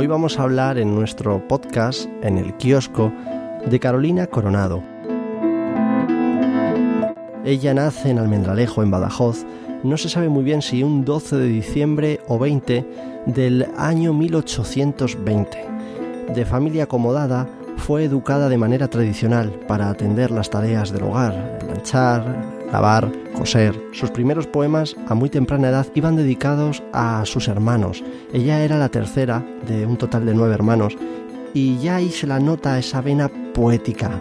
Hoy vamos a hablar en nuestro podcast, en el kiosco, de Carolina Coronado. Ella nace en Almendralejo, en Badajoz. No se sabe muy bien si un 12 de diciembre o 20 del año 1820. De familia acomodada, fue educada de manera tradicional para atender las tareas del hogar, lanchar, lavar, coser. Sus primeros poemas a muy temprana edad iban dedicados a sus hermanos. Ella era la tercera de un total de nueve hermanos y ya ahí se la nota esa vena poética.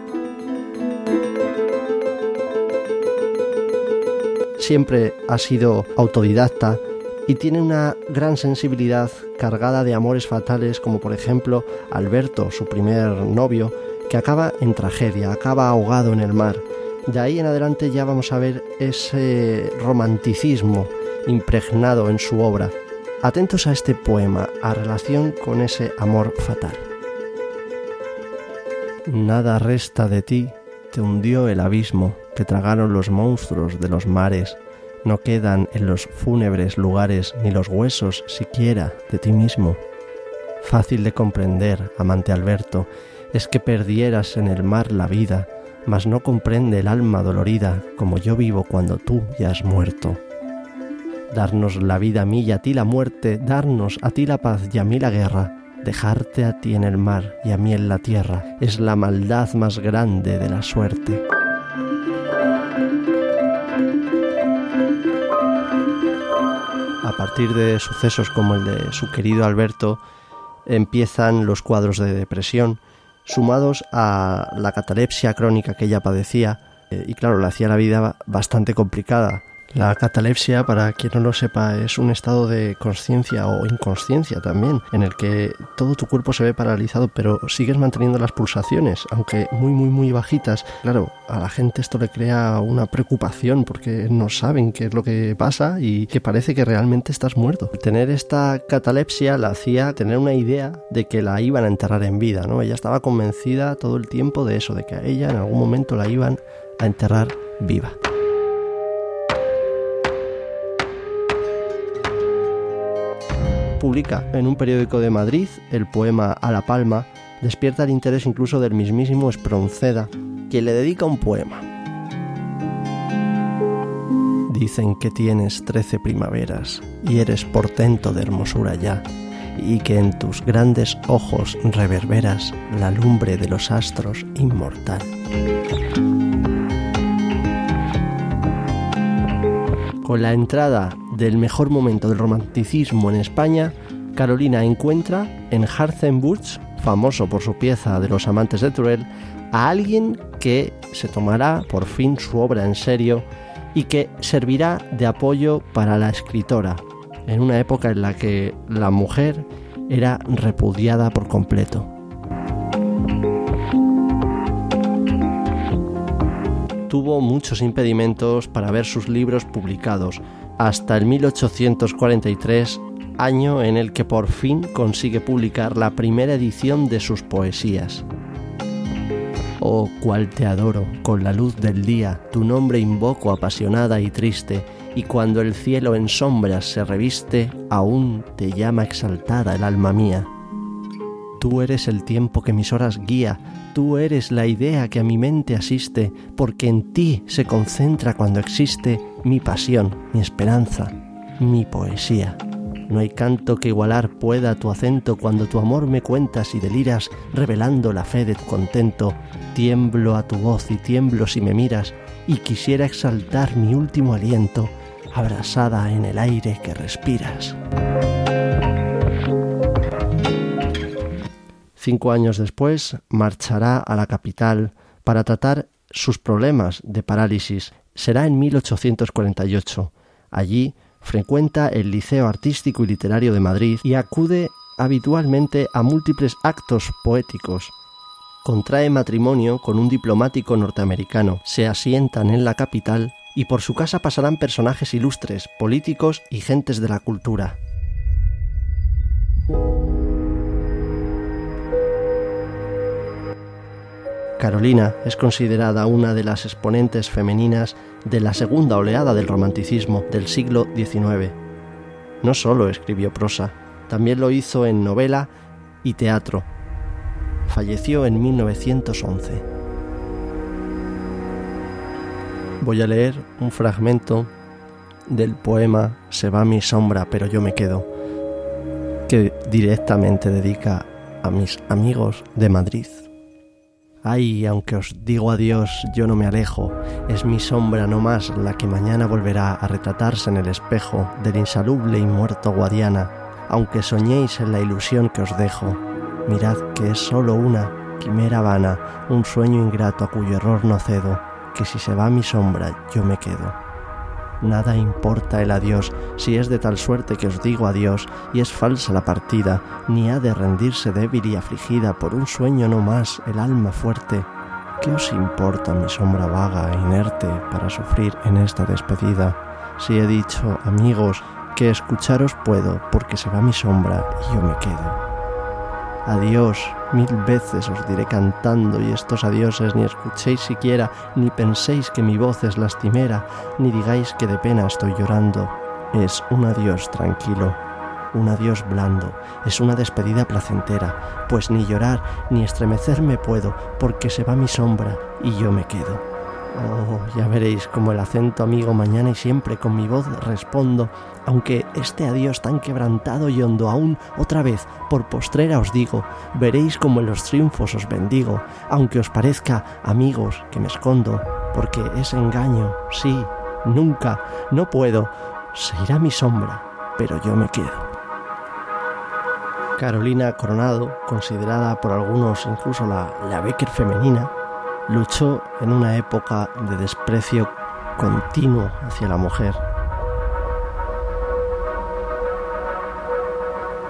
Siempre ha sido autodidacta y tiene una gran sensibilidad cargada de amores fatales como por ejemplo Alberto, su primer novio, que acaba en tragedia, acaba ahogado en el mar. De ahí en adelante ya vamos a ver ese romanticismo impregnado en su obra. Atentos a este poema, a relación con ese amor fatal. Nada resta de ti, te hundió el abismo, te tragaron los monstruos de los mares, no quedan en los fúnebres lugares ni los huesos siquiera de ti mismo. Fácil de comprender, amante Alberto, es que perdieras en el mar la vida, mas no comprende el alma dolorida como yo vivo cuando tú ya has muerto. Darnos la vida a mí y a ti la muerte, darnos a ti la paz y a mí la guerra, dejarte a ti en el mar y a mí en la tierra, es la maldad más grande de la suerte. A partir de sucesos como el de su querido Alberto, empiezan los cuadros de depresión, sumados a la catalepsia crónica que ella padecía, eh, y claro, le hacía la vida bastante complicada. La catalepsia, para quien no lo sepa, es un estado de conciencia o inconsciencia también, en el que todo tu cuerpo se ve paralizado, pero sigues manteniendo las pulsaciones, aunque muy, muy, muy bajitas. Claro, a la gente esto le crea una preocupación porque no saben qué es lo que pasa y que parece que realmente estás muerto. Tener esta catalepsia la hacía tener una idea de que la iban a enterrar en vida, ¿no? Ella estaba convencida todo el tiempo de eso, de que a ella en algún momento la iban a enterrar viva. Publica en un periódico de Madrid el poema A la Palma, despierta el interés incluso del mismísimo Espronceda, quien le dedica un poema. Dicen que tienes trece primaveras y eres portento de hermosura ya, y que en tus grandes ojos reverberas la lumbre de los astros inmortal. Con la entrada del mejor momento del romanticismo en España, Carolina encuentra en Harzenbusch, famoso por su pieza de los amantes de Turel, a alguien que se tomará por fin su obra en serio y que servirá de apoyo para la escritora, en una época en la que la mujer era repudiada por completo. Tuvo muchos impedimentos para ver sus libros publicados, hasta el 1843, año en el que por fin consigue publicar la primera edición de sus poesías. Oh, cual te adoro, con la luz del día, tu nombre invoco apasionada y triste, y cuando el cielo en sombras se reviste, aún te llama exaltada el alma mía. Tú eres el tiempo que mis horas guía, tú eres la idea que a mi mente asiste, porque en ti se concentra cuando existe mi pasión, mi esperanza, mi poesía. No hay canto que igualar pueda tu acento cuando tu amor me cuentas y deliras, revelando la fe de tu contento. Tiemblo a tu voz y tiemblo si me miras, y quisiera exaltar mi último aliento, abrasada en el aire que respiras. Cinco años después marchará a la capital para tratar sus problemas de parálisis. Será en 1848. Allí frecuenta el Liceo Artístico y Literario de Madrid y acude habitualmente a múltiples actos poéticos. Contrae matrimonio con un diplomático norteamericano, se asientan en la capital y por su casa pasarán personajes ilustres, políticos y gentes de la cultura. Carolina es considerada una de las exponentes femeninas de la segunda oleada del romanticismo del siglo XIX. No solo escribió prosa, también lo hizo en novela y teatro. Falleció en 1911. Voy a leer un fragmento del poema Se va mi sombra, pero yo me quedo, que directamente dedica a mis amigos de Madrid. Ay, aunque os digo adiós, yo no me alejo, es mi sombra no más la que mañana volverá a retratarse en el espejo del insalubre y muerto Guadiana, aunque soñéis en la ilusión que os dejo, mirad que es sólo una quimera vana, un sueño ingrato a cuyo error no cedo, que si se va mi sombra yo me quedo. Nada importa el adiós si es de tal suerte que os digo adiós y es falsa la partida, ni ha de rendirse débil y afligida por un sueño no más el alma fuerte. ¿Qué os importa mi sombra vaga e inerte para sufrir en esta despedida? Si he dicho, amigos, que escucharos puedo porque se va mi sombra y yo me quedo. Adiós, mil veces os diré cantando y estos adioses ni escuchéis siquiera, ni penséis que mi voz es lastimera, ni digáis que de pena estoy llorando. Es un adiós tranquilo, un adiós blando, es una despedida placentera, pues ni llorar ni estremecerme puedo, porque se va mi sombra y yo me quedo. Oh, ya veréis como el acento amigo mañana y siempre con mi voz respondo, aunque este adiós tan quebrantado y hondo aún otra vez por postrera os digo, veréis como en los triunfos os bendigo, aunque os parezca, amigos, que me escondo, porque es engaño, sí, nunca, no puedo, se irá mi sombra, pero yo me quedo. Carolina Coronado, considerada por algunos incluso la, la Becker femenina, luchó en una época de desprecio continuo hacia la mujer.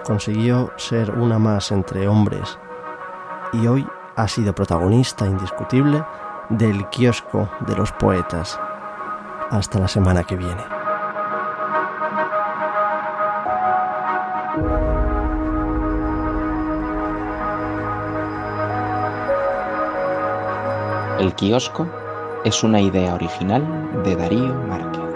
Consiguió ser una más entre hombres y hoy ha sido protagonista indiscutible del kiosco de los poetas. Hasta la semana que viene. El kiosco es una idea original de Darío Márquez.